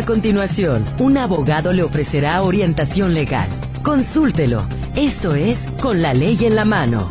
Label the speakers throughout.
Speaker 1: A continuación, un abogado le ofrecerá orientación legal. Consúltelo. Esto es Con la ley en la mano.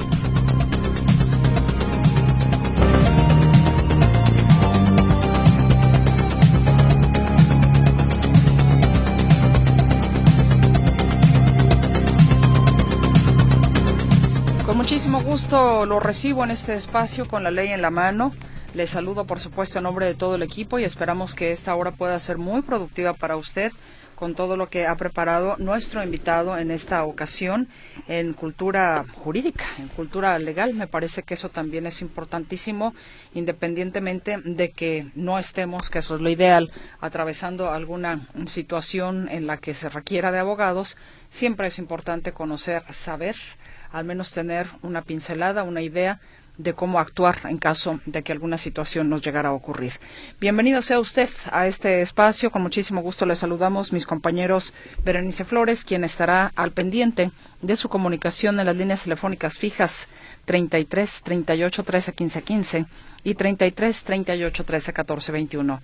Speaker 2: Con muchísimo gusto lo recibo en este espacio con la ley en la mano. Les saludo, por supuesto, en nombre de todo el equipo y esperamos que esta hora pueda ser muy productiva para usted con todo lo que ha preparado nuestro invitado en esta ocasión en cultura jurídica, en cultura legal. Me parece que eso también es importantísimo, independientemente de que no estemos, que eso es lo ideal, atravesando alguna situación en la que se requiera de abogados. Siempre es importante conocer, saber, al menos tener una pincelada, una idea de cómo actuar en caso de que alguna situación nos llegara a ocurrir. Bienvenido sea usted a este espacio. Con muchísimo gusto le saludamos mis compañeros Berenice Flores, quien estará al pendiente de su comunicación en las líneas telefónicas fijas 33 38 13 15 15 y 33 38 13 14 21.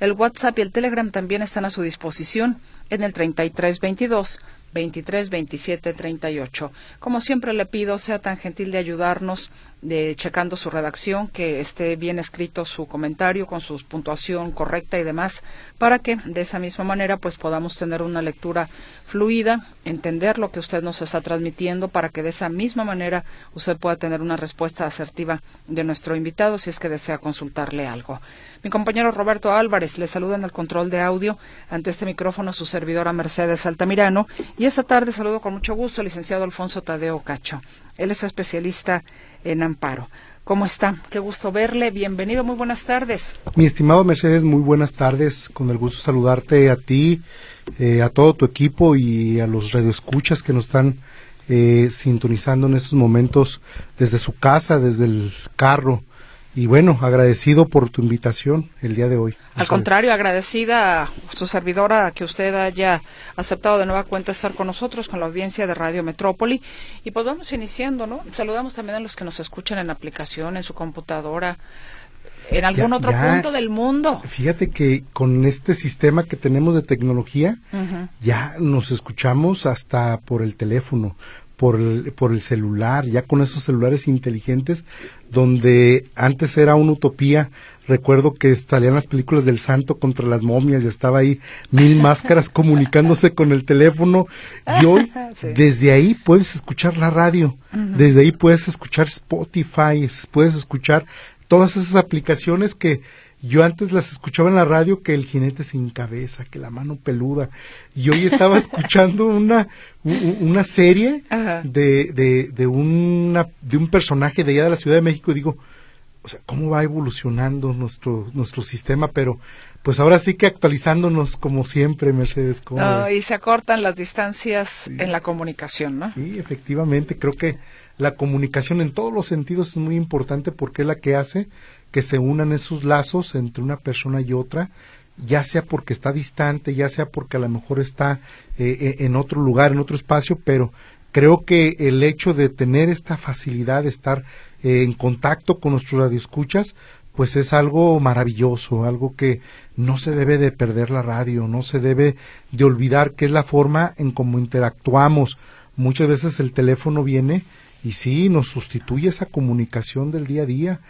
Speaker 2: El WhatsApp y el Telegram también están a su disposición en el 33 22 23 27 38. Como siempre le pido, sea tan gentil de ayudarnos de checando su redacción, que esté bien escrito su comentario con su puntuación correcta y demás, para que de esa misma manera pues podamos tener una lectura fluida, entender lo que usted nos está transmitiendo, para que de esa misma manera usted pueda tener una respuesta asertiva de nuestro invitado si es que desea consultarle algo. Mi compañero Roberto Álvarez le saluda en el control de audio ante este micrófono su servidora Mercedes Altamirano y esta tarde saludo con mucho gusto al licenciado Alfonso Tadeo Cacho. Él es especialista en amparo. ¿Cómo está? Qué gusto verle. Bienvenido, muy buenas tardes.
Speaker 3: Mi estimado Mercedes, muy buenas tardes. Con el gusto saludarte a ti, eh, a todo tu equipo y a los radioescuchas que nos están eh, sintonizando en estos momentos desde su casa, desde el carro, y bueno, agradecido por tu invitación el día de hoy.
Speaker 2: Al contrario, agradecida a su servidora que usted haya aceptado de nueva cuenta estar con nosotros, con la audiencia de Radio Metrópoli. Y pues vamos iniciando, ¿no? Saludamos también a los que nos escuchan en aplicación, en su computadora, en algún otro punto del mundo.
Speaker 3: Fíjate que con este sistema que tenemos de tecnología, ya nos escuchamos hasta por el teléfono por el, por el celular, ya con esos celulares inteligentes, donde antes era una utopía. Recuerdo que salían las películas del santo contra las momias y estaba ahí mil máscaras comunicándose con el teléfono. Y hoy, desde ahí puedes escuchar la radio, desde ahí puedes escuchar Spotify, puedes escuchar todas esas aplicaciones que yo antes las escuchaba en la radio que el jinete sin cabeza, que la mano peluda. Y hoy estaba escuchando una, una serie de, de, de, una, de un personaje de allá de la Ciudad de México y digo, o sea, cómo va evolucionando nuestro, nuestro sistema, pero pues ahora sí que actualizándonos como siempre, Mercedes.
Speaker 2: y se acortan las distancias en la comunicación, ¿no?
Speaker 3: Sí, efectivamente, creo que la comunicación en todos los sentidos es muy importante porque es la que hace que se unan esos lazos entre una persona y otra, ya sea porque está distante, ya sea porque a lo mejor está eh, eh, en otro lugar, en otro espacio, pero creo que el hecho de tener esta facilidad de estar eh, en contacto con nuestros radioescuchas, pues es algo maravilloso, algo que no se debe de perder la radio, no se debe de olvidar que es la forma en cómo interactuamos. Muchas veces el teléfono viene y sí, nos sustituye esa comunicación del día a día,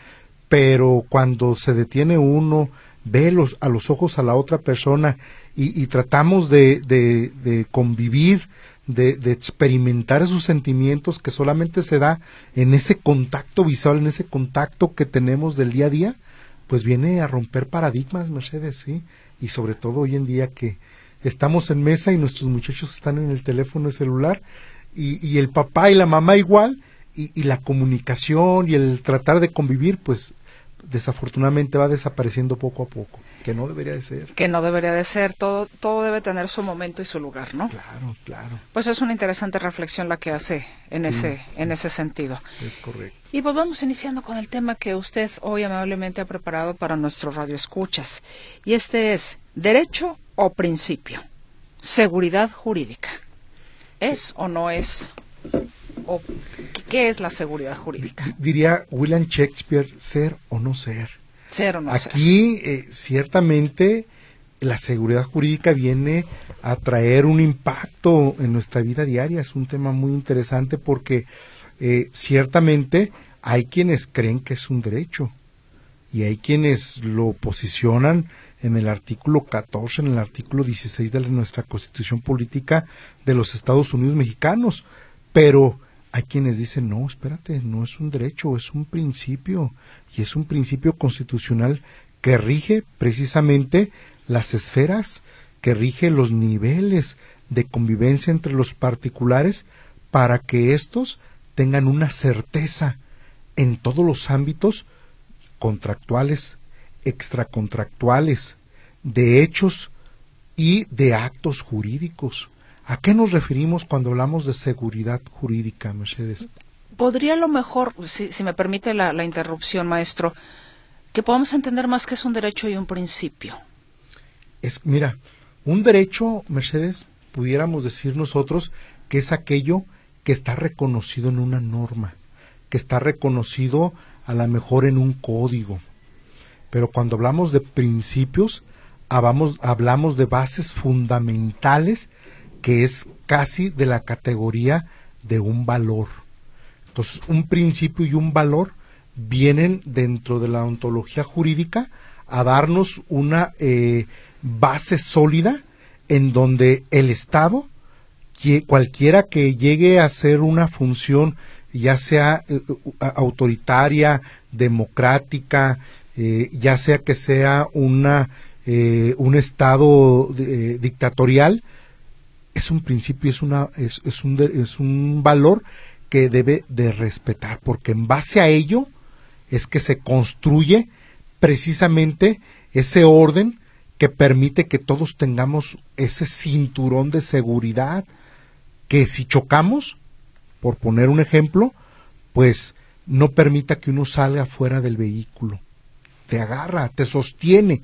Speaker 3: pero cuando se detiene uno, ve los, a los ojos a la otra persona y, tratamos de, de, convivir, de, experimentar esos sentimientos que solamente se da en ese contacto visual, en ese contacto que tenemos del día a día, pues viene a romper paradigmas, Mercedes, sí, y sobre todo hoy en día que estamos en mesa y nuestros muchachos están en el teléfono celular y, y el papá y la mamá igual, y, la comunicación y el tratar de convivir, pues desafortunadamente va desapareciendo poco a poco, que no debería de ser.
Speaker 2: Que no debería de ser, todo, todo debe tener su momento y su lugar, ¿no?
Speaker 3: Claro, claro.
Speaker 2: Pues es una interesante reflexión la que hace en ese, en ese sentido.
Speaker 3: Es correcto.
Speaker 2: Y pues vamos iniciando con el tema que usted hoy amablemente ha preparado para nuestro radio escuchas. Y este es derecho o principio. Seguridad jurídica. ¿Es o no es o qué es la seguridad jurídica?
Speaker 3: Diría William Shakespeare, ser o no ser.
Speaker 2: Ser o no
Speaker 3: Aquí,
Speaker 2: ser.
Speaker 3: Eh, ciertamente, la seguridad jurídica viene a traer un impacto en nuestra vida diaria. Es un tema muy interesante porque eh, ciertamente hay quienes creen que es un derecho y hay quienes lo posicionan en el artículo 14, en el artículo 16 de nuestra Constitución Política de los Estados Unidos Mexicanos. Pero hay quienes dicen, no, espérate, no es un derecho, es un principio y es un principio constitucional que rige precisamente las esferas, que rige los niveles de convivencia entre los particulares para que éstos tengan una certeza en todos los ámbitos contractuales, extracontractuales, de hechos y de actos jurídicos. ¿A qué nos referimos cuando hablamos de seguridad jurídica, Mercedes?
Speaker 2: Podría a lo mejor, si, me permite la, la interrupción, maestro, que podamos entender más que es un derecho y un principio.
Speaker 3: Es, mira, un derecho, Mercedes, pudiéramos decir nosotros que es aquello que está reconocido en una norma, que está reconocido a lo mejor en un código. Pero cuando hablamos de principios, hablamos, hablamos de bases fundamentales que es casi de la categoría de un valor. Entonces, un principio y un valor vienen dentro de la ontología jurídica a darnos una eh, base sólida en donde el Estado, cualquiera que llegue a hacer una función, ya sea eh, autoritaria, democrática, eh, ya sea que sea una, un Estado dictatorial, es un principio, es, una, es, es, un, es un valor que debe de respetar, porque en base a ello es que se construye precisamente ese orden que permite que todos tengamos ese cinturón de seguridad, que si chocamos, por poner un ejemplo, pues no permita que uno salga fuera del vehículo. Te agarra, te sostiene.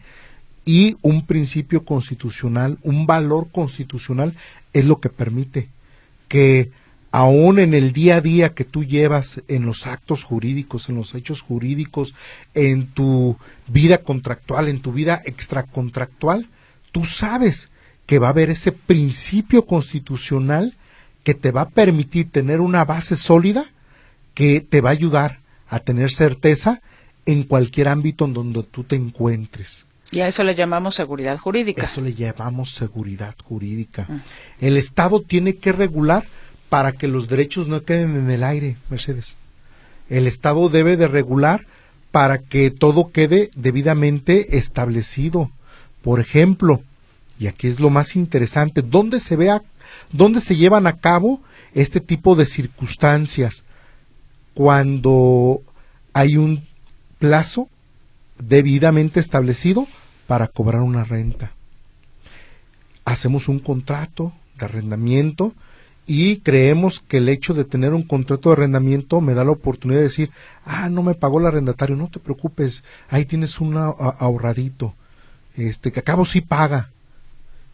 Speaker 3: Y un principio constitucional, un valor constitucional es lo que permite que aún en el día a día que tú llevas en los actos jurídicos, en los hechos jurídicos, en tu vida contractual, en tu vida extracontractual, tú sabes que va a haber ese principio constitucional que te va a permitir tener una base sólida que te va a ayudar a tener certeza en cualquier ámbito en donde tú te encuentres.
Speaker 2: Y a eso le llamamos seguridad jurídica.
Speaker 3: Eso le llamamos seguridad jurídica. Mm. El Estado tiene que regular para que los derechos no queden en el aire, Mercedes. El Estado debe de regular para que todo quede debidamente establecido. Por ejemplo, y aquí es lo más interesante, ¿dónde se vea, dónde se llevan a cabo este tipo de circunstancias? Cuando hay un plazo debidamente establecido para cobrar una renta. Hacemos un contrato de arrendamiento y creemos que el hecho de tener un contrato de arrendamiento me da la oportunidad de decir, ah, no me pagó el arrendatario, no te preocupes, ahí tienes un ahorradito, este, que acabo sí paga.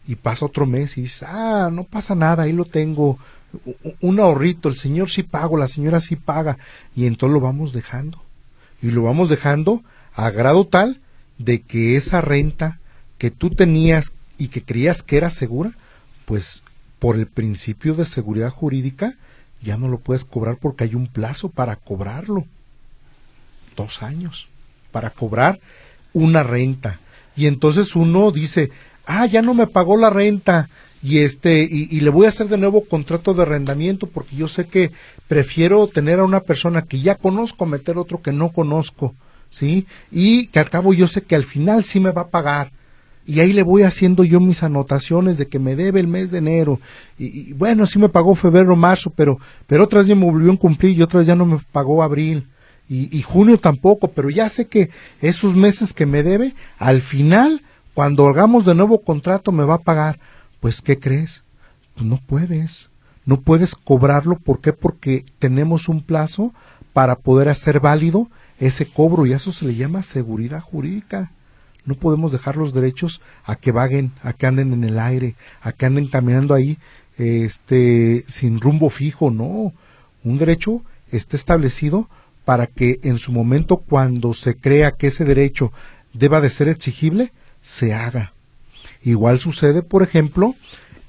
Speaker 3: Y pasa otro mes y dices, ah, no pasa nada, ahí lo tengo, un ahorrito, el señor sí pago, la señora sí paga, y entonces lo vamos dejando. Y lo vamos dejando a grado tal de que esa renta que tú tenías y que creías que era segura, pues por el principio de seguridad jurídica, ya no lo puedes cobrar porque hay un plazo para cobrarlo. Dos años para cobrar una renta. Y entonces uno dice, ah, ya no me pagó la renta y este y, le voy a hacer de nuevo contrato de arrendamiento porque yo sé que prefiero tener a una persona que ya conozco meter otro que no conozco, ¿sí? Y que al cabo yo sé que al final sí me va a pagar. Y ahí le voy haciendo yo mis anotaciones de que me debe el mes de enero. Y, bueno sí me pagó febrero marzo pero pero otras ya me volvió a cumplir y otras ya no me pagó abril. Y, y, junio tampoco pero ya sé que esos meses que me debe al final cuando hagamos de nuevo contrato me va a pagar. Pues qué crees pues no puedes. No puedes cobrarlo. ¿por qué? porque tenemos un plazo para poder hacer válido ese cobro y a eso se le llama seguridad jurídica no podemos dejar los derechos a que vaguen, a que anden en el aire, a que anden caminando ahí este sin rumbo fijo, no. Un derecho está establecido para que en su momento cuando se crea que ese derecho deba de ser exigible, se haga. Igual sucede, por ejemplo,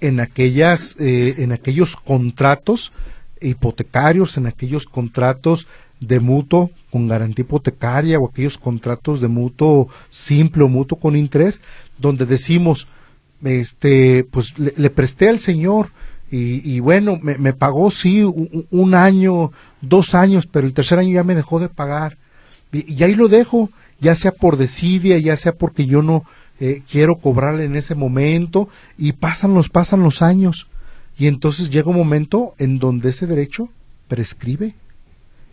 Speaker 3: en aquellas, eh, en aquellos contratos hipotecarios, en aquellos contratos de mutuo con garantía hipotecaria o aquellos contratos de mutuo simple o mutuo con interés, donde decimos, este, pues le, presté al señor y, bueno, me, pagó sí un, año, dos años, pero el tercer año ya me dejó de pagar. Y, ahí lo dejo, ya sea por desidia, ya sea porque yo no eh, quiero cobrarle en ese momento, y pasan los, pasan los años. Y entonces llega un momento en donde ese derecho prescribe.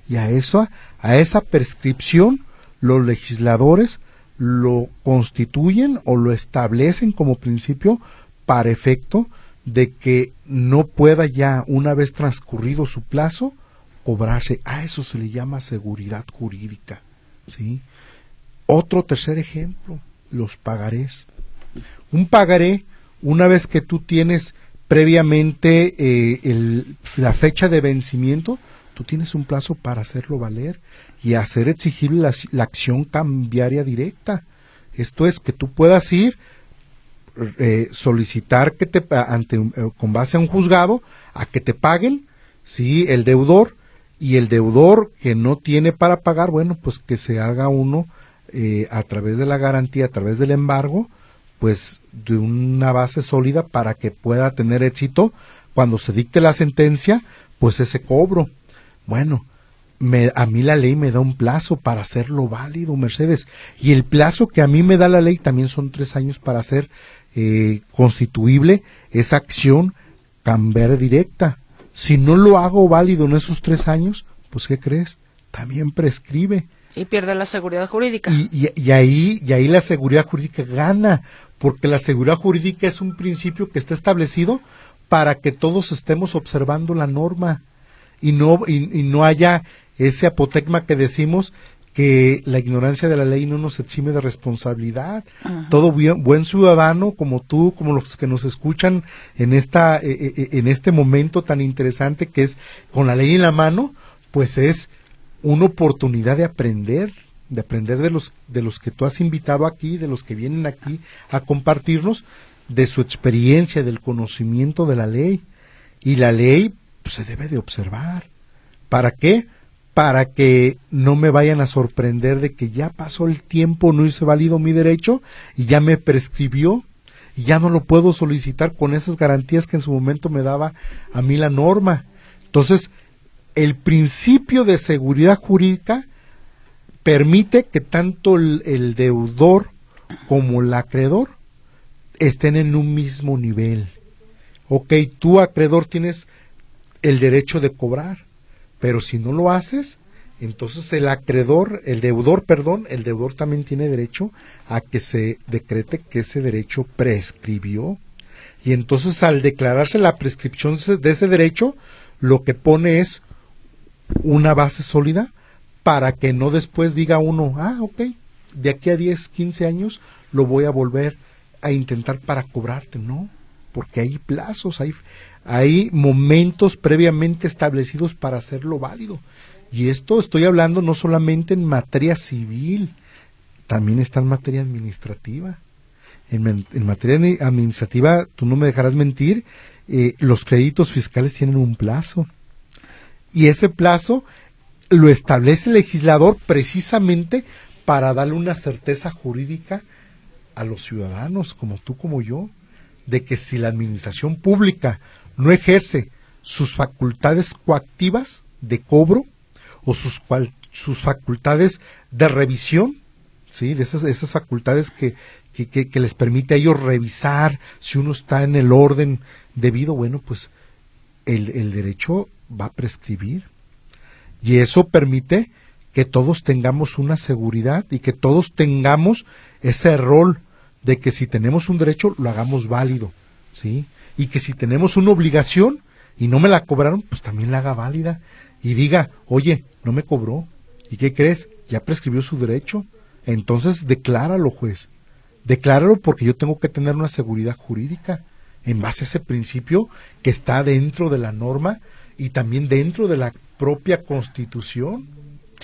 Speaker 3: Y a eso, a esa prescripción, los legisladores lo constituyen o lo establecen como principio para efecto de que no pueda ya, una vez transcurrido su plazo, cobrarse. A eso se le llama seguridad jurídica. ¿sí? Otro tercer ejemplo, los pagarés. Un pagaré, una vez que tú tienes previamente eh, la fecha de vencimiento, tú tienes un plazo para hacerlo valer y hacer exigible la, acción cambiaria directa. Esto es que tú puedas ir, eh, solicitar que te, ante, eh, con base a un juzgado, a que te paguen, sí, el deudor, y el deudor que no tiene para pagar, bueno, pues que se haga uno eh, a través de la garantía, a través del embargo, pues de una base sólida para que pueda tener éxito cuando se dicte la sentencia, pues ese cobro. Bueno, me, a mí la ley me da un plazo para hacerlo válido, Mercedes. Y el plazo que a mí me da la ley también son tres años para hacer eh, constituible esa acción cambiar directa. Si no lo hago válido en esos tres años, pues ¿qué crees? También prescribe.
Speaker 2: Y pierde la seguridad jurídica.
Speaker 3: Y, y, ahí, y ahí la seguridad jurídica gana, porque la seguridad jurídica es un principio que está establecido para que todos estemos observando la norma y no, y no haya ese apotecma que decimos que la ignorancia de la ley no nos exime de responsabilidad. Todo buen ciudadano como tú, como los que nos escuchan en esta eh, eh, eh, en este momento tan interesante que es con la ley en la mano, pues es una oportunidad de aprender, de aprender de los de los que tú has invitado aquí, de los que vienen aquí a compartirnos de su experiencia, del conocimiento de la ley. Y la ley pues, se debe de observar. ¿Para qué? para que no me vayan a sorprender de que ya pasó el tiempo, no hice válido mi derecho y ya me prescribió y ya no lo puedo solicitar con esas garantías que en su momento me daba a mí la norma. Entonces, el principio de seguridad jurídica permite que tanto el, el deudor como el acreedor estén en un mismo nivel. Ok, tú acreedor tienes el derecho de cobrar, pero si no lo haces, entonces el acreedor, el deudor, perdón, el deudor también tiene derecho a que se decrete que ese derecho prescribió. Y entonces al declararse la prescripción de ese derecho, lo que pone es una base sólida para que no después diga uno, ah, ok, de aquí a 10, 15 años lo voy a volver a intentar para cobrarte. No, porque hay plazos, hay, hay momentos previamente establecidos para hacerlo válido. Y esto estoy hablando no solamente en materia civil, también está en materia administrativa. En, materia administrativa, tú no me dejarás mentir, eh, los créditos fiscales tienen un plazo. Y ese plazo lo establece el legislador precisamente para darle una certeza jurídica a los ciudadanos, como tú, como yo, de que si la administración pública no ejerce sus facultades coactivas de cobro o sus, sus facultades de revisión, ¿sí? de esas, facultades que, que, les permite a ellos revisar si uno está en el orden debido, bueno, pues el, el derecho va a prescribir. Y eso permite que todos tengamos una seguridad y que todos tengamos ese rol de que si tenemos un derecho lo hagamos válido, ¿sí? Y que si tenemos una obligación y no me la cobraron, pues también la haga válida y diga, oye, no me cobró. ¿Y qué crees? Ya prescribió su derecho. Entonces decláralo, juez. Decláralo porque yo tengo que tener una seguridad jurídica en base a ese principio que está dentro de la norma y también dentro de la propia constitución.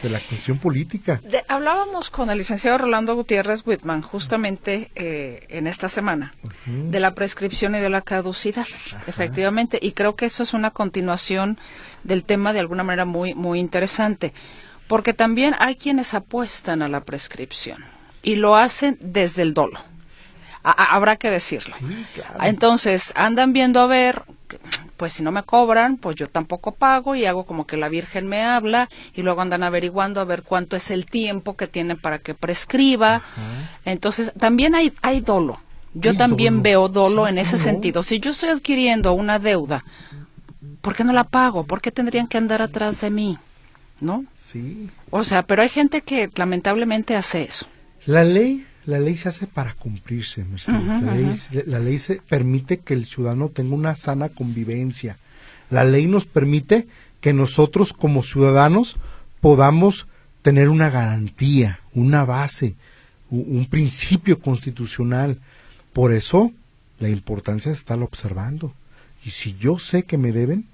Speaker 3: De la cuestión política.
Speaker 2: hablábamos con el licenciado Rolando Gutiérrez Whitman justamente eh, en esta semana de la prescripción y de la caducidad, efectivamente, y creo que eso es una continuación del tema de alguna manera muy, muy interesante, porque también hay quienes apuestan a la prescripción y lo hacen desde el dolo. habrá que decirlo. Entonces, andan viendo a ver pues si no me cobran, pues yo tampoco pago y hago como que la Virgen me habla y luego andan averiguando a ver cuánto es el tiempo que tienen para que prescriba. Entonces, también hay, hay dolo. Yo también veo dolo en ese sentido. Si yo estoy adquiriendo una deuda, ¿por qué no la pago? ¿Por qué tendrían que andar atrás de mí? ¿No?
Speaker 3: Sí.
Speaker 2: O sea, pero hay gente que lamentablemente hace eso.
Speaker 3: La ley la ley se hace para cumplirse, la, ley, se permite que el ciudadano tenga una sana convivencia. La ley nos permite que nosotros como ciudadanos podamos tener una garantía, una base, un, principio constitucional. Por eso la importancia de estarlo observando. Y si yo sé que me deben,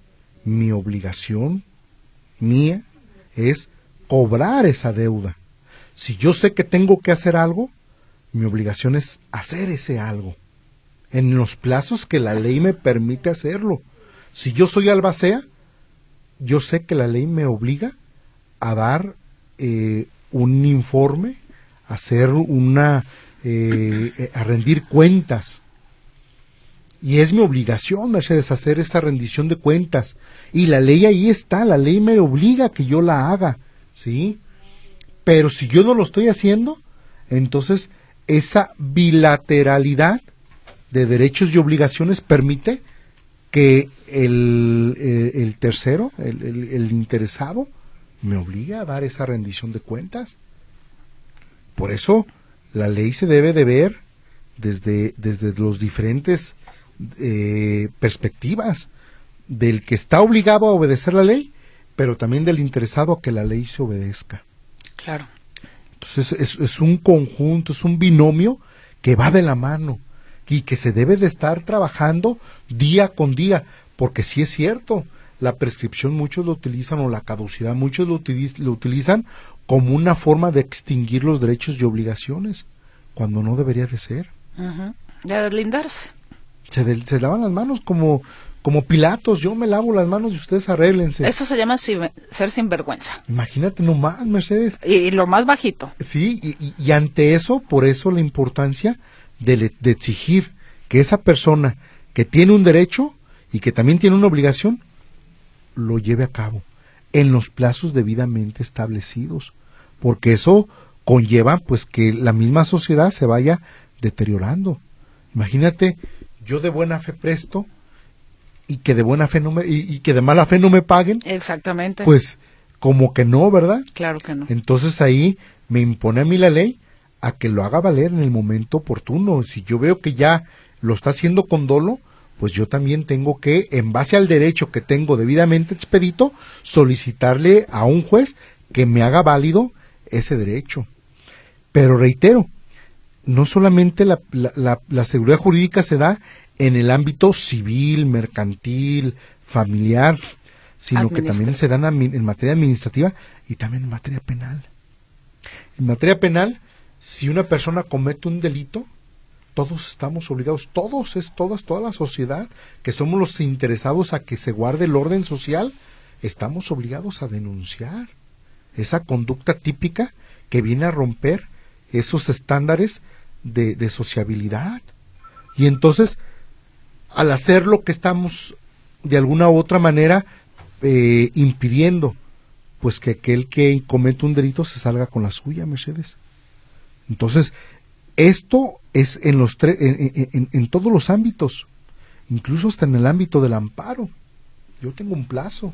Speaker 3: mi obligación mía es cobrar esa deuda. Si yo sé que tengo que hacer algo, mi obligación es hacer ese algo en los plazos que la ley me permite hacerlo. Si yo soy albacea, yo sé que la ley me obliga a dar eh, un informe, a hacer una, eh, eh, a rendir cuentas. Y es mi obligación, Mercedes, hacer esta rendición de cuentas. Y la ley ahí está, la ley me obliga a que yo la haga, ¿sí? Pero si yo no lo estoy haciendo, entonces esa bilateralidad de derechos y obligaciones permite que el, eh, tercero, el, interesado, me obligue a dar esa rendición de cuentas. Por eso la ley se debe de ver desde, desde los diferentes eh, perspectivas del que está obligado a obedecer la ley, pero también del interesado a que la ley se obedezca.
Speaker 2: Claro.
Speaker 3: Entonces es, es, un conjunto, es un binomio que va de la mano y que se debe de estar trabajando día con día, porque sí es cierto, la prescripción muchos lo utilizan o la caducidad muchos lo, lo utilizan como una forma de extinguir los derechos y obligaciones, cuando no debería de ser.
Speaker 2: De deslindarse.
Speaker 3: Se, se lavan las manos como como Pilatos, yo me lavo las manos y ustedes arréglense.
Speaker 2: Eso se llama ser sinvergüenza.
Speaker 3: Imagínate nomás, Mercedes.
Speaker 2: Y, lo más bajito.
Speaker 3: Sí, y, ante eso, por eso la importancia de, de, exigir que esa persona que tiene un derecho y que también tiene una obligación, lo lleve a cabo en los plazos debidamente establecidos, porque eso conlleva pues que la misma sociedad se vaya deteriorando. Imagínate, yo de buena fe presto y que de buena fe no me, y, que de mala fe no me paguen.
Speaker 2: Exactamente.
Speaker 3: Pues como que no, ¿verdad?
Speaker 2: Claro que no.
Speaker 3: Entonces ahí me impone a mí la ley a que lo haga valer en el momento oportuno. Si yo veo que ya lo está haciendo con dolo, pues yo también tengo que, en base al derecho que tengo debidamente expedito, solicitarle a un juez que me haga válido ese derecho. Pero reitero, no solamente la, la, la seguridad jurídica se da en el ámbito civil, mercantil, familiar, sino que también se dan en materia administrativa y también en materia penal. En materia penal, si una persona comete un delito, todos estamos obligados, todos, es todas, toda la sociedad, que somos los interesados a que se guarde el orden social, estamos obligados a denunciar esa conducta típica que viene a romper esos estándares de, de sociabilidad. Y entonces al hacer lo que estamos de alguna u otra manera eh, impidiendo pues que aquel que comete un delito se salga con la suya, Mercedes. Entonces, esto es en los en, en, todos los ámbitos, incluso hasta en el ámbito del amparo. Yo tengo un plazo.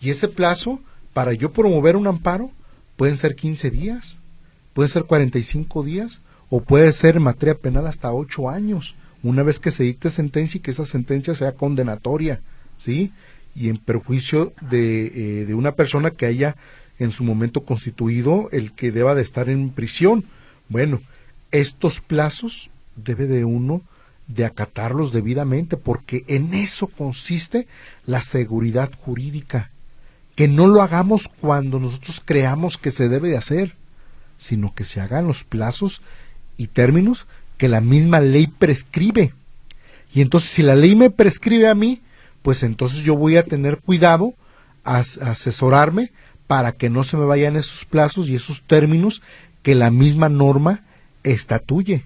Speaker 3: Y ese plazo, para yo promover un amparo, pueden ser 15 días, puede ser 45 días, o puede ser en materia penal hasta 8 años una vez que se dicte sentencia y que esa sentencia sea condenatoria, ¿sí? Y en perjuicio de, eh, de una persona que haya en su momento constituido el que deba de estar en prisión. Bueno, estos plazos debe de uno de acatarlos debidamente, porque en eso consiste la seguridad jurídica, que no lo hagamos cuando nosotros creamos que se debe de hacer, sino que se hagan los plazos y términos que la misma ley prescribe. Y entonces si la ley me prescribe a mí, pues entonces yo voy a tener cuidado a, asesorarme para que no se me vayan esos plazos y esos términos que la misma norma estatuye,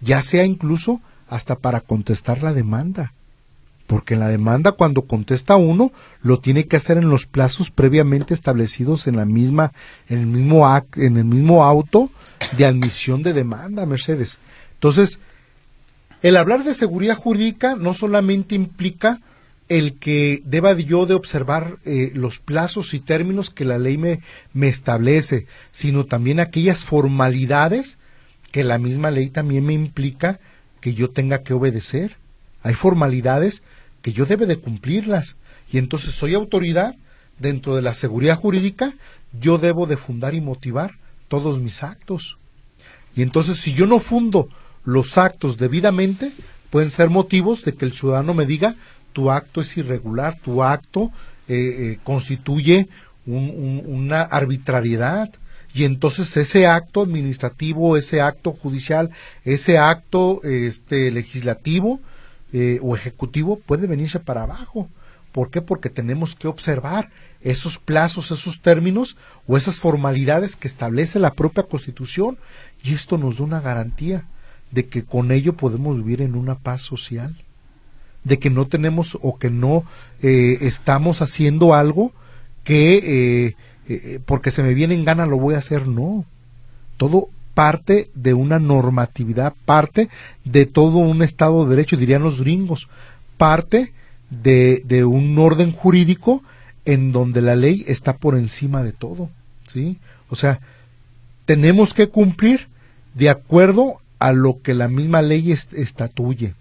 Speaker 3: ya sea incluso hasta para contestar la demanda. Porque en la demanda cuando contesta uno lo tiene que hacer en los plazos previamente establecidos en la misma en el mismo en el mismo auto de admisión de demanda, Mercedes. Entonces, el hablar de seguridad jurídica no solamente implica el que deba yo de observar eh, los plazos y términos que la ley me, me establece, sino también aquellas formalidades que la misma ley también me implica que yo tenga que obedecer. Hay formalidades que yo debe de cumplirlas. Y entonces soy autoridad dentro de la seguridad jurídica, yo debo de fundar y motivar todos mis actos. Y entonces si yo no fundo los actos debidamente, pueden ser motivos de que el ciudadano me diga tu acto es irregular, tu acto eh, eh, constituye una arbitrariedad. Y entonces ese acto administrativo, ese acto judicial, ese acto este, legislativo eh, o ejecutivo puede venirse para abajo. ¿Por qué? Porque tenemos que observar esos plazos, esos términos o esas formalidades que establece la propia Constitución y esto nos da una garantía de que con ello podemos vivir en una paz social de que no tenemos o que no eh, estamos haciendo algo que eh, eh, porque se me viene en gana lo voy a hacer, no. Todo parte de una normatividad, parte de todo un Estado de Derecho, dirían los gringos, parte de, de un orden jurídico en donde la ley está por encima de todo, ¿sí? O sea, tenemos que cumplir de acuerdo a lo que la misma ley estatuye.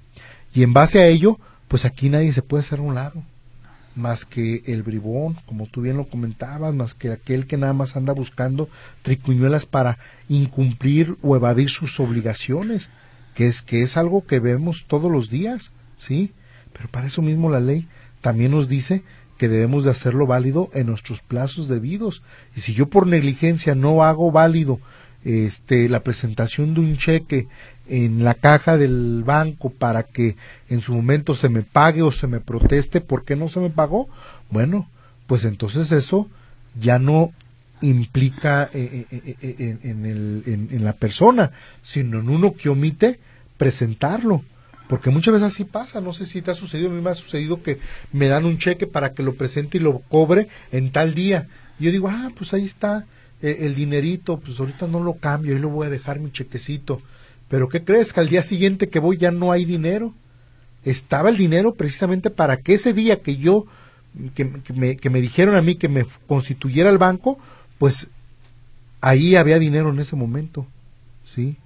Speaker 3: Y en base a ello, pues aquí nadie se puede hacer un lado, más que el bribón, como tú bien lo comentabas, más que aquel que nada más anda buscando tricuñuelas para incumplir o evadir sus obligaciones, que es que es algo que vemos todos los días, ¿sí? Pero para eso mismo la ley también nos dice que debemos de hacerlo válido en nuestros plazos debidos. Y si yo por negligencia no hago válido este, la presentación de un cheque en la caja del banco para que en su momento se me pague o se me proteste por qué no se me pagó, bueno, pues entonces eso ya no implica eh, eh, eh, en, el, en, la persona, sino en uno que omite presentarlo. Porque muchas veces así pasa, no sé si te ha sucedido, a mí me ha sucedido que me dan un cheque para que lo presente y lo cobre en tal día. Y yo digo, ah, pues ahí está el dinerito, pues ahorita no lo cambio, ahí lo voy a dejar mi chequecito. Pero ¿qué crees? Que al día siguiente que voy ya no hay dinero. Estaba el dinero precisamente para que ese día que yo, que, me, que me dijeron a mí que me constituyera el banco, pues ahí había dinero en ese momento. ¿Sí?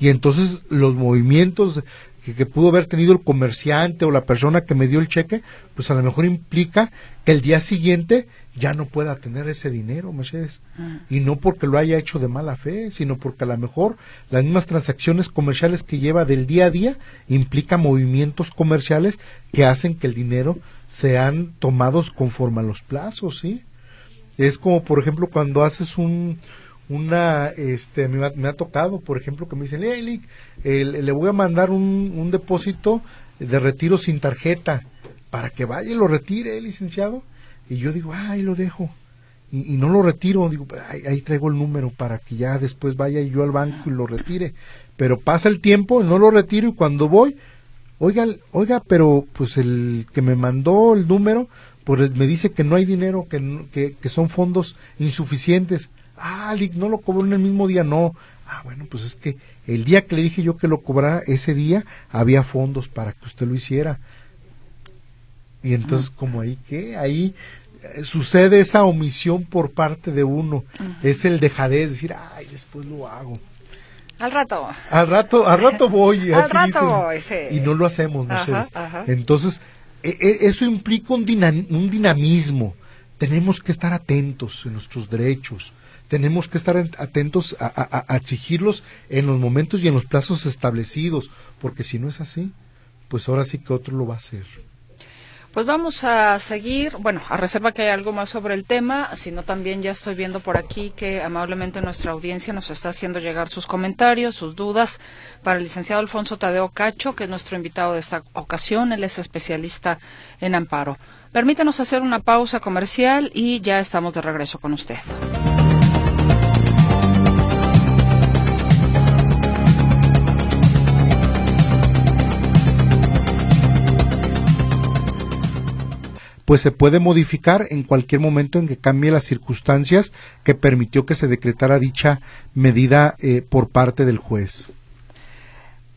Speaker 3: Y entonces los movimientos que, que, pudo haber tenido el comerciante o la persona que me dio el cheque, pues a lo mejor implica que el día siguiente ya no pueda tener ese dinero, Mercedes. Ah. Y no porque lo haya hecho de mala fe, sino porque a lo mejor las mismas transacciones comerciales que lleva del día a día implican movimientos comerciales que hacen que el dinero sean tomados conforme a los plazos, ¿sí? Es como, por ejemplo, cuando haces un, una, este, me ha, tocado, por ejemplo, que me dicen, hey, le voy a mandar un, un depósito de retiro sin tarjeta para que vaya y lo retire, licenciado y yo digo, ah, ahí lo dejo. Y, no lo retiro, digo, ahí, traigo el número para que ya después vaya yo al banco y lo retire. Pero pasa el tiempo, no lo retiro y cuando voy, oiga, oiga, pero pues el que me mandó el número, pues me dice que no hay dinero, que, que, son fondos insuficientes. Ah, no lo cobró en el mismo día, no. Ah, bueno, pues es que el día que le dije yo que lo cobrara, ese día había fondos para que usted lo hiciera. Y entonces, como ahí, ¿qué? Ahí sucede esa omisión por parte de uno. Es el dejadez, decir, ay, después lo hago.
Speaker 2: Al rato.
Speaker 3: Al rato, al rato voy.
Speaker 2: al rato
Speaker 3: Y no lo hacemos, Mercedes. Entonces, e, e, eso implica un, un dinamismo. Tenemos que estar atentos en nuestros derechos. Tenemos que estar atentos a, a exigirlos en los momentos y en los plazos establecidos, porque si no es así, pues ahora sí que otro lo va a hacer.
Speaker 2: Pues vamos a seguir, bueno, a reserva que hay algo más sobre el tema, sino también ya estoy viendo por aquí que amablemente nuestra audiencia nos está haciendo llegar sus comentarios, sus dudas para el licenciado Alfonso Tadeo Cacho, que es nuestro invitado de esta ocasión, él es especialista en amparo. Permítanos hacer una pausa comercial y ya estamos de regreso con usted.
Speaker 3: Pues se puede modificar en cualquier momento en que cambie las circunstancias que permitió que se decretara dicha medida eh, por parte del juez.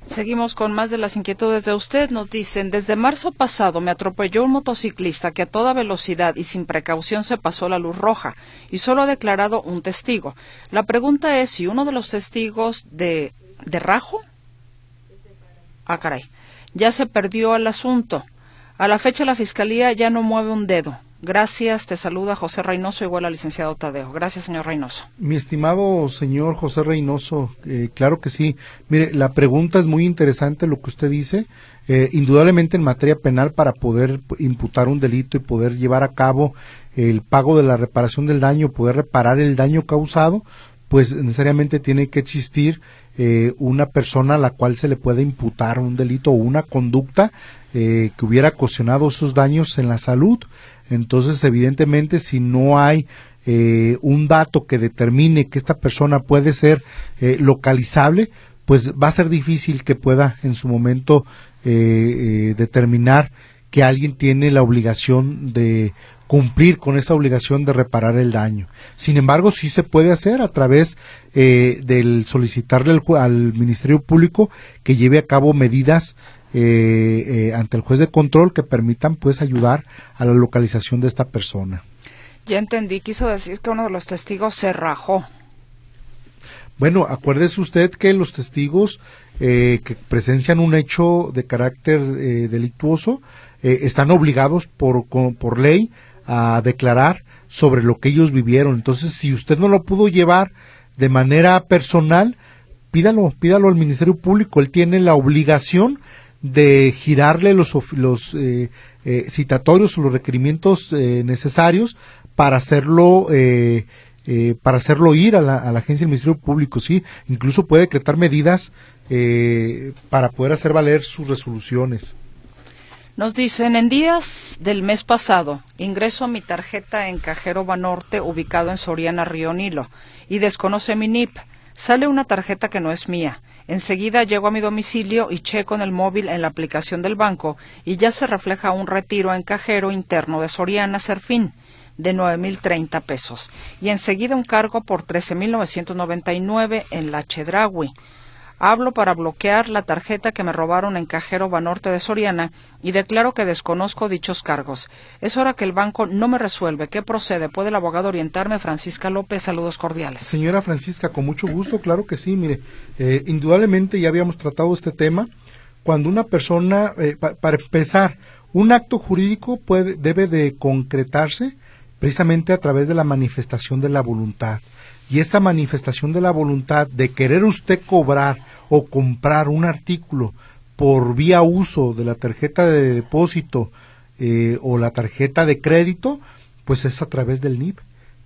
Speaker 2: Seguimos con más de las inquietudes de usted. Nos dicen, desde marzo pasado me atropelló un motociclista que a toda velocidad y sin precaución se pasó la luz roja y solo ha declarado un testigo. La pregunta es si uno de los testigos de, de Rajo... Ah, caray. Ya se perdió el asunto. A la fecha la Fiscalía ya no mueve un dedo. Gracias, te saluda José Reynoso, igual al licenciado Tadeo. Gracias, señor Reynoso.
Speaker 3: Mi estimado señor José Reynoso, eh, claro que sí. Mire, la pregunta es muy interesante lo que usted dice. Eh, indudablemente en materia penal para poder imputar un delito y poder llevar a cabo el pago de la reparación del daño, poder reparar el daño causado, pues necesariamente tiene que existir eh, una persona a la cual se le puede imputar un delito o una conducta eh, que hubiera ocasionado esos daños en la salud. Entonces, evidentemente, si no hay eh, un dato que determine que esta persona puede ser eh, localizable, pues va a ser difícil que pueda en su momento determinar que alguien tiene la obligación de cumplir con esa obligación de reparar el daño. Sin embargo, sí se puede hacer a través del solicitarle al, al, Ministerio Público que lleve a cabo medidas eh, eh, ante el juez de control que permitan pues ayudar a la localización de esta persona.
Speaker 2: Ya entendí, quiso decir que uno de los testigos se rajó.
Speaker 3: Bueno, acuérdese usted que los testigos eh, que presencian un hecho de carácter delictuoso están obligados por, por ley a declarar sobre lo que ellos vivieron. Entonces, si usted no lo pudo llevar de manera personal, pídalo, pídalo al Ministerio Público. Él tiene la obligación de girarle los, los eh, eh, citatorios o los requerimientos eh, necesarios para hacerlo para hacerlo ir a la, a la, agencia del Ministerio Público, sí, incluso puede decretar medidas para poder hacer valer sus resoluciones.
Speaker 2: Nos dicen, en días del mes pasado, ingreso mi tarjeta en Cajero Banorte, ubicado en Soriana, Río Nilo, y desconoce mi NIP. Sale una tarjeta que no es mía. Enseguida llego a mi domicilio y checo en el móvil en la aplicación del banco y ya se refleja un retiro en cajero interno de Soriana Serfín de 9.030 pesos y enseguida un cargo por 13.999 en la Chedraui. Hablo para bloquear la tarjeta que me robaron en Cajero Banorte de Soriana y declaro que desconozco dichos cargos. Es hora que el banco no me resuelve. ¿Qué procede? ¿Puede el abogado orientarme? Francisca López, saludos cordiales.
Speaker 3: Señora Francisca, con mucho gusto, claro que sí. Mire, eh, indudablemente ya habíamos tratado este tema. Cuando una persona, eh, para empezar, un acto jurídico puede, debe de concretarse precisamente a través de la manifestación de la voluntad y esta manifestación de la voluntad de querer usted cobrar o comprar un artículo por vía uso de la tarjeta de depósito eh, o la tarjeta de crédito, pues es a través del NIP,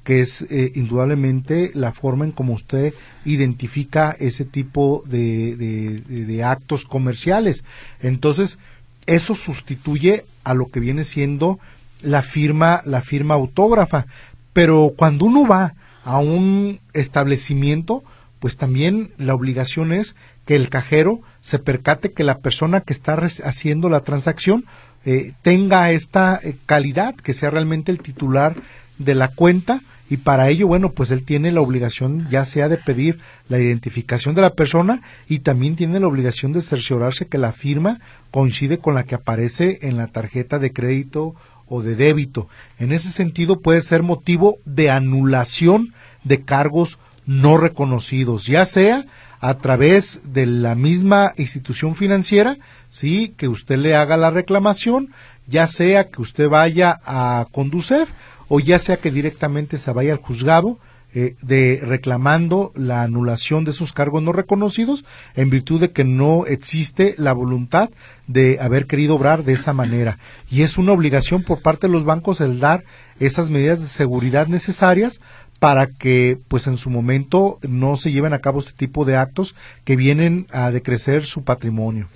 Speaker 3: que es eh, indudablemente la forma en como usted identifica ese tipo de, de actos comerciales. Entonces, eso sustituye a lo que viene siendo la firma, la firma autógrafa. Pero cuando uno va a un establecimiento, pues también la obligación es que el cajero se percate que la persona que está haciendo la transacción eh, tenga esta eh, calidad, que sea realmente el titular de la cuenta y para ello, bueno, pues él tiene la obligación ya sea de pedir la identificación de la persona y también tiene la obligación de cerciorarse que la firma coincide con la que aparece en la tarjeta de crédito o de débito. En ese sentido puede ser motivo de anulación de cargos no reconocidos, ya sea a través de la misma institución financiera, sí, que usted le haga la reclamación, ya sea que usted vaya a conducir o ya sea que directamente se vaya al juzgado eh, de reclamando la anulación de sus cargos no reconocidos en virtud de que no existe la voluntad de haber querido obrar de esa manera. Y es una obligación por parte de los bancos el dar esas medidas de seguridad necesarias para que pues en su momento no se lleven a cabo este tipo de actos que vienen a decrecer su patrimonio.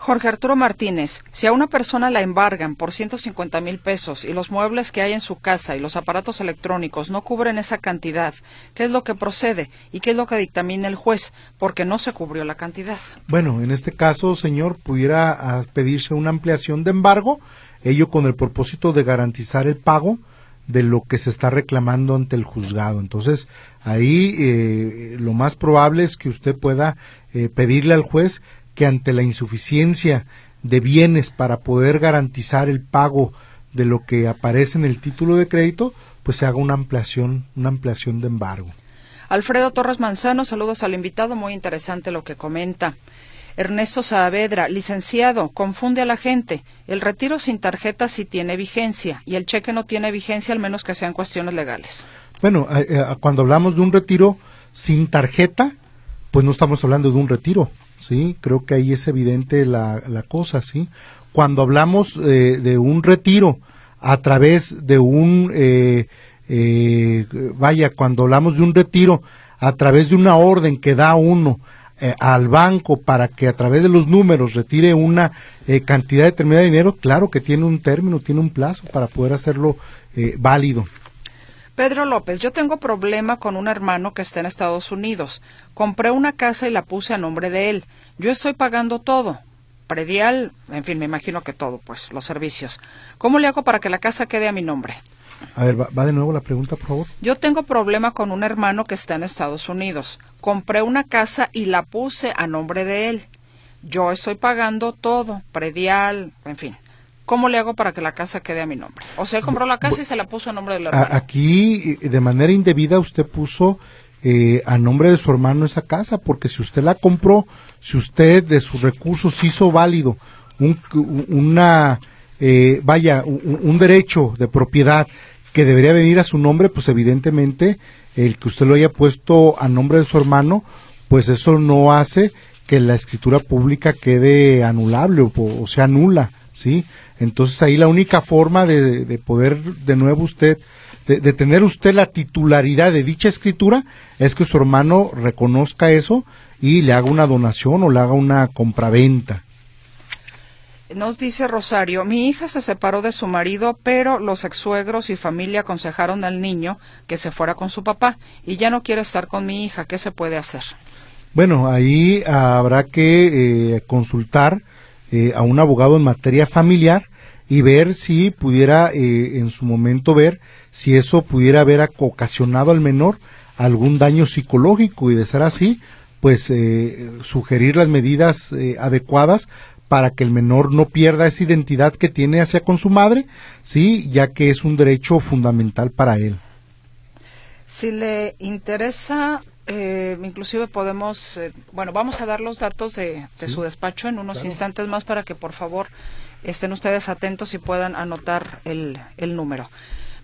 Speaker 2: Jorge Arturo Martínez, si a una persona la embargan por 150 mil pesos y los muebles que hay en su casa y los aparatos electrónicos no cubren esa cantidad, ¿qué es lo que procede y qué es lo que dictamina el juez? Porque no se cubrió la cantidad.
Speaker 3: Bueno, en este caso, señor, pudiera ah, pedirse una ampliación de embargo, ello con el propósito de garantizar el pago de lo que se está reclamando ante el juzgado. Entonces, ahí eh, lo más probable es que usted pueda eh, pedirle al juez que ante la insuficiencia de bienes para poder garantizar el pago de lo que aparece en el título de crédito, pues se haga una ampliación, una ampliación de embargo.
Speaker 2: Alfredo Torres Manzano, saludos al invitado, muy interesante lo que comenta. Ernesto Saavedra, licenciado, confunde a la gente. El retiro sin tarjeta sí tiene vigencia y el cheque no tiene vigencia al menos que sean cuestiones legales.
Speaker 3: Bueno, cuando hablamos de un retiro sin tarjeta, pues no estamos hablando de un retiro, ¿sí? Creo que ahí es evidente la, la cosa, ¿sí? Cuando hablamos eh, de un retiro a través de un, eh, eh, vaya, cuando hablamos de un retiro a través de una orden que da uno al banco para que a través de los números retire una cantidad determinada de dinero, claro que tiene un término, tiene un plazo para poder hacerlo válido.
Speaker 2: Pedro López, yo tengo problema con un hermano que está en Estados Unidos. Compré una casa y la puse a nombre de él. Yo estoy pagando todo. Predial, en fin, me imagino que todo, pues, los servicios. ¿Cómo le hago para que la casa quede a mi nombre?
Speaker 3: A ver, va, de nuevo la pregunta, por favor.
Speaker 2: Yo tengo problema con un hermano que está en Estados Unidos. Compré una casa y la puse a nombre de él. Yo estoy pagando todo, predial, en fin. ¿Cómo le hago para que la casa quede a mi nombre? O sea, él compró la casa y se la puso a nombre del hermano.
Speaker 3: Aquí, de manera indebida, usted puso eh, a nombre de su hermano esa casa, porque si usted la compró, si usted de sus recursos hizo válido un, una, eh, vaya, un, derecho de propiedad que debería venir a su nombre, pues evidentemente el que usted lo haya puesto a nombre de su hermano, pues eso no hace que la escritura pública quede anulable o, o sea nula, ¿sí? Entonces ahí la única forma de, poder de nuevo usted, de, tener usted la titularidad de dicha escritura, es que su hermano reconozca eso y le haga una donación o le haga una compraventa.
Speaker 2: Nos dice Rosario, mi hija se separó de su marido, pero los ex-suegros y familia aconsejaron al niño que se fuera con su papá y ya no quiere estar con mi hija. ¿Qué se puede hacer?
Speaker 3: Bueno, ahí habrá que eh, consultar eh, a un abogado en materia familiar y ver si pudiera eh, en su momento ver si eso pudiera haber ocasionado al menor algún daño psicológico y de ser así, pues eh, sugerir las medidas eh, adecuadas para que el menor no pierda esa identidad que tiene hacia con su madre, sí, ya que es un derecho fundamental para él.
Speaker 2: Si le interesa, inclusive podemos, bueno, vamos a dar los datos de, su despacho en unos instantes más para que por favor estén ustedes atentos y puedan anotar el, el número.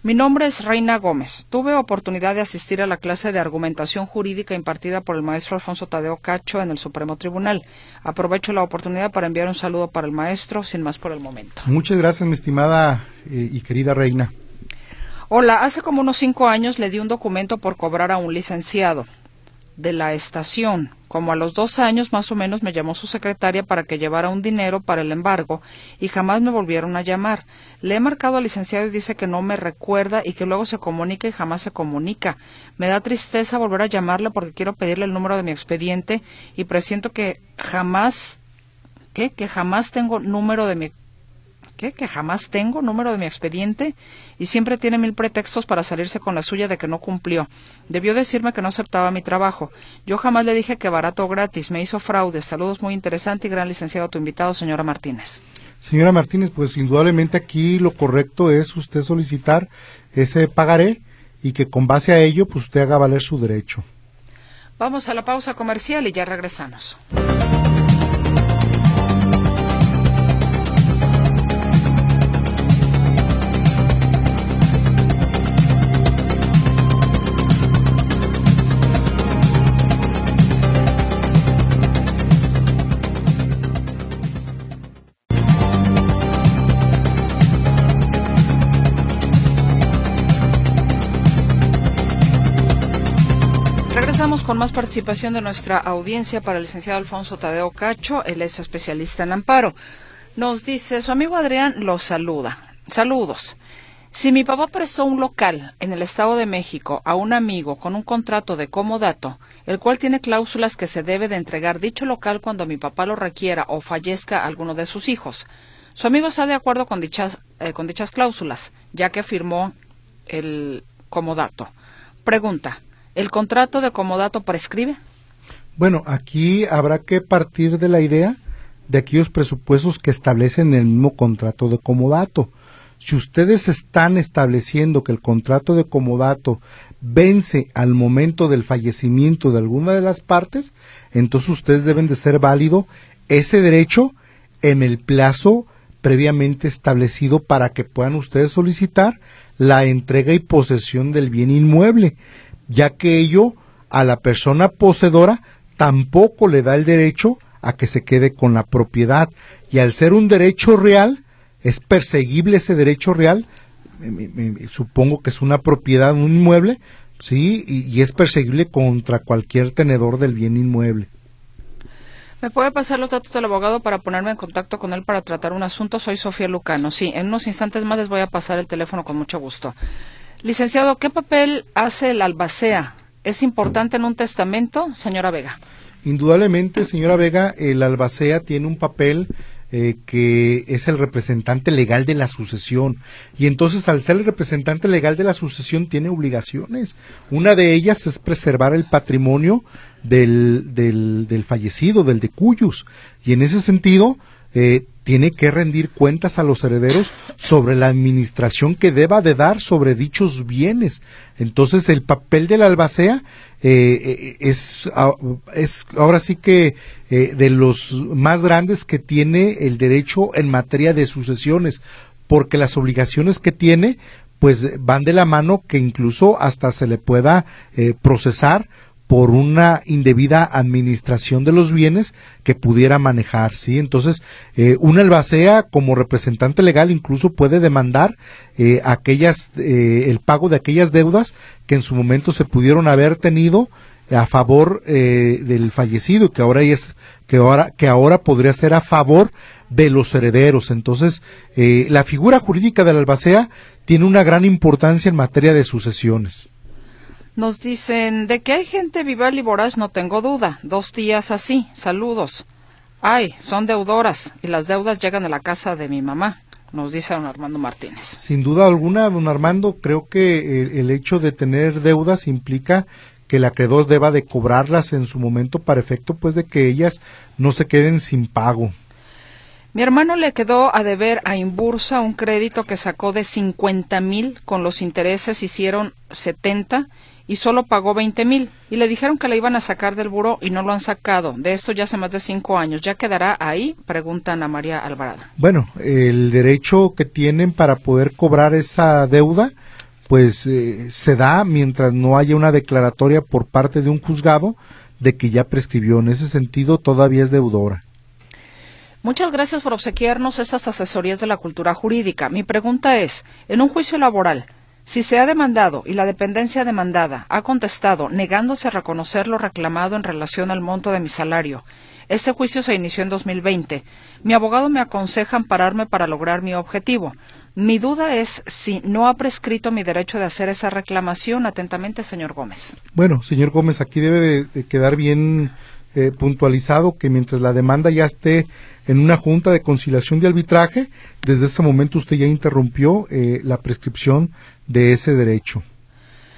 Speaker 2: Mi nombre es Reina Gómez. Tuve oportunidad de asistir a la clase de argumentación jurídica impartida por el maestro Alfonso Tadeo Cacho en el Supremo Tribunal. Aprovecho la oportunidad para enviar un saludo para el maestro, sin más por el momento.
Speaker 3: Muchas gracias, mi estimada eh, y querida Reina.
Speaker 2: Hola, hace como unos cinco años le di un documento por cobrar a un licenciado de la estación. Como a los dos años más o menos me llamó su secretaria para que llevara un dinero para el embargo y jamás me volvieron a llamar. Le he marcado al licenciado y dice que no me recuerda y que luego se comunica y jamás se comunica. Me da tristeza volver a llamarle porque quiero pedirle el número de mi expediente y presiento que jamás, ¿qué? Que jamás tengo número de mi ¿Qué? Que jamás tengo número de mi expediente y siempre tiene mil pretextos para salirse con la suya de que no cumplió. Debió decirme que no aceptaba mi trabajo. Yo jamás le dije que barato o gratis. Me hizo fraude. Saludos muy interesante y gran licenciado a tu invitado, señora Martínez.
Speaker 3: Señora Martínez, pues indudablemente aquí lo correcto es usted solicitar ese pagaré y que con base a ello pues usted haga valer su derecho.
Speaker 2: Vamos a la pausa comercial y ya regresamos. Con más participación de nuestra audiencia para el licenciado Alfonso Tadeo Cacho. Él es especialista en amparo. Nos dice, su amigo Adrián lo saluda. Saludos. Si mi papá prestó un local en el Estado de México a un amigo con un contrato de comodato, el cual tiene cláusulas que se debe de entregar dicho local cuando mi papá lo requiera o fallezca alguno de sus hijos, su amigo está de acuerdo con dichas, eh, con dichas cláusulas, ya que firmó el comodato. Pregunta, ¿el contrato de comodato prescribe?
Speaker 3: Bueno, aquí habrá que partir de la idea de aquellos presupuestos que establecen el mismo contrato de comodato. Si ustedes están estableciendo que el contrato de comodato vence al momento del fallecimiento de alguna de las partes, entonces ustedes deben de ser válido ese derecho en el plazo previamente establecido para que puedan ustedes solicitar la entrega y posesión del bien inmueble, ya que ello a la persona poseedora tampoco le da el derecho a que se quede con la propiedad y al ser un derecho real, es perseguible ese derecho real, supongo que es una propiedad, un inmueble, sí, y, es perseguible contra cualquier tenedor del bien inmueble.
Speaker 2: ¿Me puede pasar los datos del abogado para ponerme en contacto con él para tratar un asunto? Soy Sofía Lucano. Sí, en unos instantes más les voy a pasar el teléfono con mucho gusto. Licenciado, ¿qué papel hace el albacea? ¿Es importante en un testamento, señora Vega?
Speaker 3: Indudablemente, señora Vega, el albacea tiene un papel eh, que es el representante legal de la sucesión. Y entonces, al ser el representante legal de la sucesión, tiene obligaciones. Una de ellas es preservar el patrimonio del, del, del fallecido, del de cuyos. Y en ese sentido, eh, tiene que rendir cuentas a los herederos sobre la administración que deba de dar sobre dichos bienes. Entonces el papel de la albacea eh, eh, es, es ahora sí que de los más grandes que tiene el derecho en materia de sucesiones, porque las obligaciones que tiene pues van de la mano que incluso hasta se le pueda procesar por una indebida administración de los bienes que pudiera manejar, ¿sí? Entonces, eh, una albacea como representante legal incluso puede demandar eh, aquellas, eh, el pago de aquellas deudas que en su momento se pudieron haber tenido a favor del fallecido, que ahora es, que ahora, que ahora podría ser a favor de los herederos. Entonces, la figura jurídica de la albacea tiene una gran importancia en materia de sucesiones.
Speaker 2: Nos dicen, de que hay gente viva y voraz no tengo duda. Dos días así, saludos. Ay, son deudoras y las deudas llegan a la casa de mi mamá, nos dice don Armando Martínez.
Speaker 3: Sin duda alguna, don Armando, creo que el, hecho de tener deudas implica que el acreedor deba de cobrarlas en su momento para efecto pues de que ellas no se queden sin pago.
Speaker 2: Mi hermano le quedó a deber a Imbursa un crédito que sacó de 50 mil, con los intereses hicieron 70 y solo pagó 20 mil. Y le dijeron que la iban a sacar del buro y no lo han sacado. De esto ya hace más de cinco años. ¿Ya quedará ahí? Preguntan a María Alvarado.
Speaker 3: Bueno, el derecho que tienen para poder cobrar esa deuda, pues eh, se da mientras no haya una declaratoria por parte de un juzgado de que ya prescribió. En ese sentido, todavía es deudora.
Speaker 2: Muchas gracias por obsequiarnos estas asesorías de la cultura jurídica. Mi pregunta es, en un juicio laboral, si se ha demandado y la dependencia demandada ha contestado negándose a reconocer lo reclamado en relación al monto de mi salario, este juicio se inició en 2020. Mi abogado me aconseja ampararme para lograr mi objetivo. Mi duda es si no ha prescrito mi derecho de hacer esa reclamación. Atentamente, señor Gómez.
Speaker 3: Bueno, señor Gómez, aquí debe de, quedar bien eh, puntualizado que mientras la demanda ya esté en una junta de conciliación de arbitraje, desde ese momento usted ya interrumpió eh, la prescripción de ese derecho.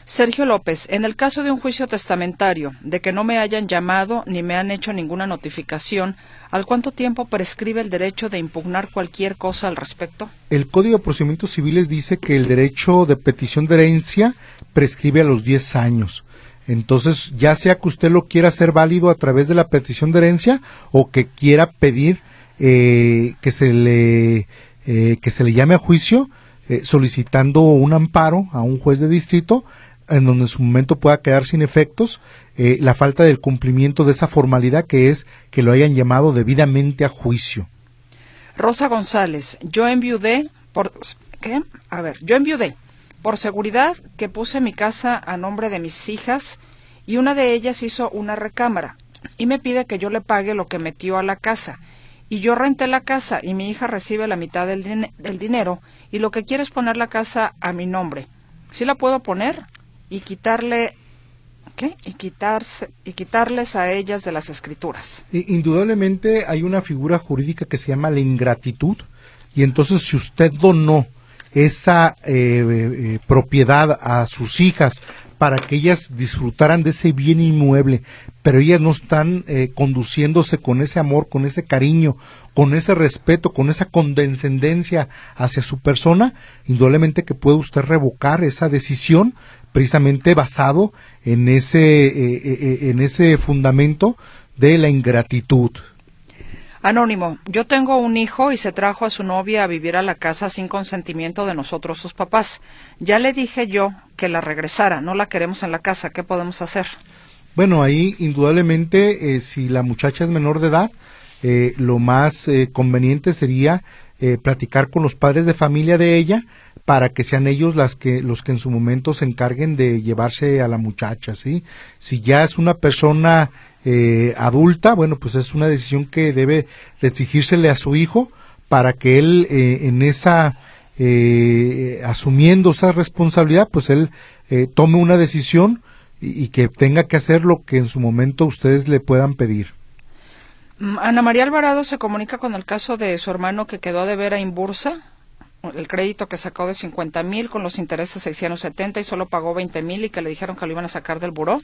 Speaker 2: Sergio López, en el caso de un juicio testamentario, de que no me hayan llamado ni me han hecho ninguna notificación, ¿al cuánto tiempo prescribe el derecho de impugnar cualquier cosa al respecto?
Speaker 3: El Código de Procedimientos Civiles dice que el derecho de petición de herencia prescribe a los 10 años. Entonces, ya sea que usted lo quiera hacer válido a través de la petición de herencia o que quiera pedir eh, que se le eh, que se le llame a juicio, eh, solicitando un amparo a un juez de distrito en donde en su momento pueda quedar sin efectos eh, la falta del cumplimiento de esa formalidad que es que lo hayan llamado debidamente a juicio.
Speaker 2: Rosa González, yo enviudé por ¿qué? A ver, yo enviudé por seguridad que puse mi casa a nombre de mis hijas y una de ellas hizo una recámara y me pide que yo le pague lo que metió a la casa. Y yo renté la casa y mi hija recibe la mitad del, dinero y lo que quiere es poner la casa a mi nombre. ¿Sí la puedo poner? Y quitarle ¿Qué? Y, y quitarles a ellas de las escrituras.
Speaker 3: Indudablemente hay una figura jurídica que se llama la ingratitud y entonces si usted donó esa eh, eh, propiedad a sus hijas para que ellas disfrutaran de ese bien inmueble, pero ellas no están eh, conduciéndose con ese amor, con ese cariño, con ese respeto, con esa condescendencia hacia su persona, indudablemente que puede usted revocar esa decisión precisamente basado en ese, en ese fundamento de la ingratitud.
Speaker 2: Anónimo, yo tengo un hijo y se trajo a su novia a vivir a la casa sin consentimiento de nosotros sus papás. Ya le dije yo que la regresara, no la queremos en la casa, ¿qué podemos hacer?
Speaker 3: Bueno, ahí indudablemente eh, si la muchacha es menor de edad, eh, lo más eh, conveniente sería platicar con los padres de familia de ella para que sean ellos las que los que en su momento se encarguen de llevarse a la muchacha, ¿sí? Si ya es una persona eh, adulta, bueno, pues es una decisión que debe exigírsele a su hijo para que él eh, en esa, eh, asumiendo esa responsabilidad, pues él tome una decisión y, que tenga que hacer lo que en su momento ustedes le puedan pedir.
Speaker 2: Mm, Ana María Alvarado se comunica con el caso de su hermano que quedó a deber a Imbursa, el crédito que sacó de 50 mil con los intereses 670 y solo pagó 20 mil y que le dijeron que lo iban a sacar del buró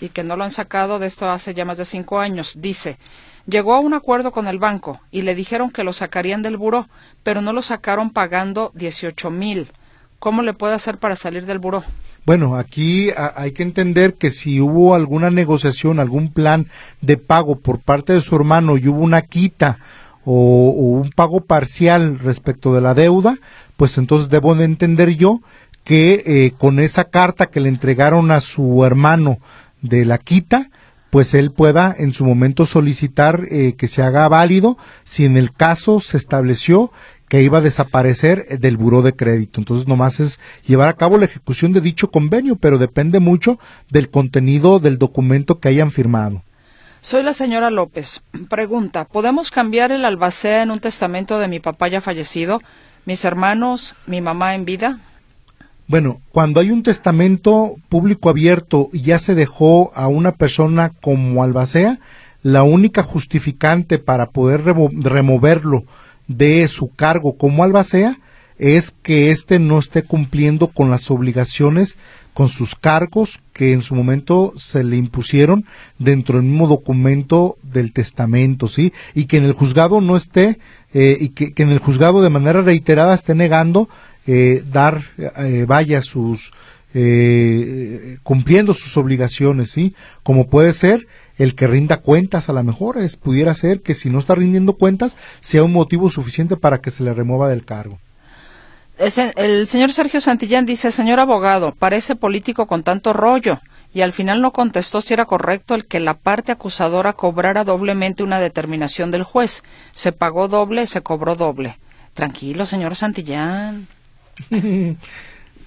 Speaker 2: y que no lo han sacado de esto hace ya más de cinco años. Dice, llegó a un acuerdo con el banco y le dijeron que lo sacarían del buró, pero no lo sacaron pagando 18 mil. ¿Cómo le puede hacer para salir del buró?
Speaker 3: Bueno, aquí hay que entender que si hubo alguna negociación, algún plan de pago por parte de su hermano y hubo una quita o, un pago parcial respecto de la deuda, pues entonces debo de entender yo que eh, con esa carta que le entregaron a su hermano de la quita, pues él pueda en su momento solicitar eh, que se haga válido si en el caso se estableció que iba a desaparecer eh, del buró de crédito. Entonces, nomás es llevar a cabo la ejecución de dicho convenio, pero depende mucho del contenido del documento que hayan firmado.
Speaker 2: Soy la señora López. Pregunta, ¿podemos cambiar el albacea en un testamento de mi papá ya fallecido, mis hermanos, mi mamá en vida?
Speaker 3: Bueno, cuando hay un testamento público abierto y ya se dejó a una persona como albacea, la única justificante para poder removerlo de su cargo como albacea es que éste no esté cumpliendo con las obligaciones, con sus cargos que en su momento se le impusieron dentro del mismo documento del testamento, ¿sí? Y que en el juzgado no esté, eh, y que, en el juzgado de manera reiterada esté negando eh, dar, eh, vaya, sus, eh, cumpliendo sus obligaciones, ¿sí? Como puede ser el que rinda cuentas, a lo mejor es, pudiera ser que si no está rindiendo cuentas, sea un motivo suficiente para que se le remueva del cargo.
Speaker 2: El señor Sergio Santillán dice, señor abogado, parece político con tanto rollo, y al final no contestó si era correcto el que la parte acusadora cobrara doblemente una determinación del juez. Se pagó doble, se cobró doble. Tranquilo, señor Santillán.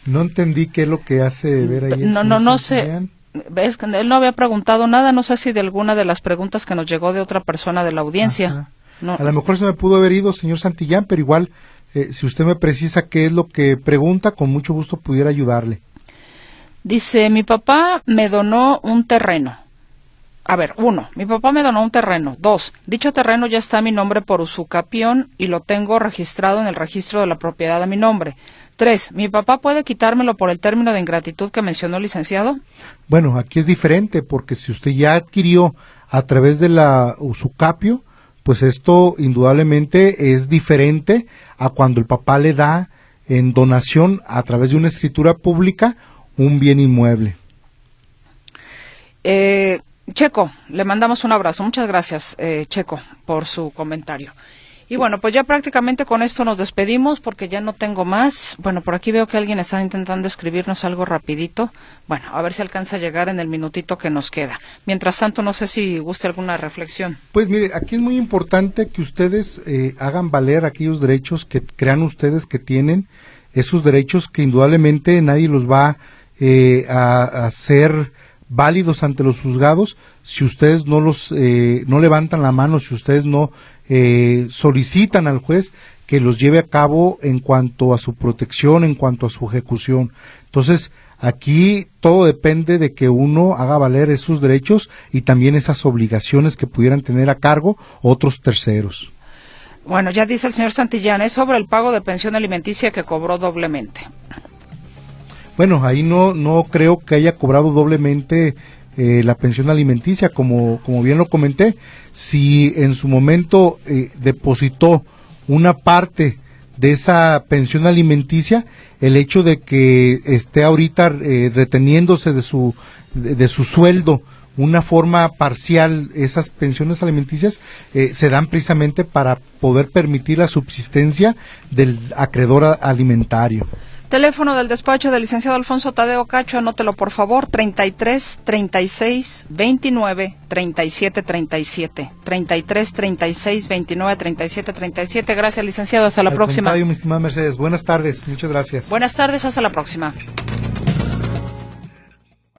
Speaker 3: no entendí qué es lo que hace ver ahí.
Speaker 2: No, no, no sé. Es que él no había preguntado nada, no sé si de alguna de las preguntas que nos llegó de otra persona de la audiencia.
Speaker 3: A lo mejor se me pudo haber ido, señor Santillán, pero igual, eh, si usted me precisa qué es lo que pregunta, con mucho gusto pudiera ayudarle.
Speaker 2: Dice, mi papá me donó un terreno. A ver, uno, mi papá me donó un terreno. Dos, dicho terreno ya está a mi nombre por usucapión y lo tengo registrado en el registro de la propiedad a mi nombre. Tres, ¿mi papá puede quitármelo por el término de ingratitud que mencionó el licenciado?
Speaker 3: Bueno, aquí es diferente porque si usted ya adquirió a través de la usucapio, pues esto indudablemente es diferente a cuando el papá le da en donación a través de una escritura pública un bien inmueble.
Speaker 2: Eh, Checo, le mandamos un abrazo. Muchas gracias, eh, Checo, por su comentario. Y bueno, pues ya prácticamente con esto nos despedimos porque ya no tengo más. Bueno, por aquí veo que alguien está intentando escribirnos algo rapidito. Bueno, a ver si alcanza a llegar en el minutito que nos queda. Mientras tanto, no sé si guste alguna reflexión.
Speaker 3: Pues mire, aquí es muy importante que ustedes eh, hagan valer aquellos derechos que crean ustedes que tienen, esos derechos que indudablemente nadie los va eh, a hacer válidos ante los juzgados si ustedes no los eh, no levantan la mano, si ustedes no eh, solicitan al juez que los lleve a cabo en cuanto a su protección, en cuanto a su ejecución. Entonces, aquí todo depende de que uno haga valer esos derechos y también esas obligaciones que pudieran tener a cargo otros terceros.
Speaker 2: Bueno, ya dice el señor Santillán, es sobre el pago de pensión alimenticia que cobró doblemente.
Speaker 3: Bueno, ahí no, no creo que haya cobrado doblemente eh, la pensión alimenticia, como, como bien lo comenté. Si en su momento eh, depositó una parte de esa pensión alimenticia, el hecho de que esté ahorita eh, reteniéndose de su, de, su sueldo una forma parcial esas pensiones alimenticias eh, se dan precisamente para poder permitir la subsistencia del acreedor alimentario.
Speaker 2: Teléfono del despacho del licenciado Alfonso Tadeo Cacho, anótelo por favor, 33 36 29 37 37. 33 36 29 37 37. Gracias, licenciado. Hasta la próxima.
Speaker 3: mi estimada Mercedes. Buenas tardes. Muchas gracias.
Speaker 2: Buenas tardes. Hasta la próxima.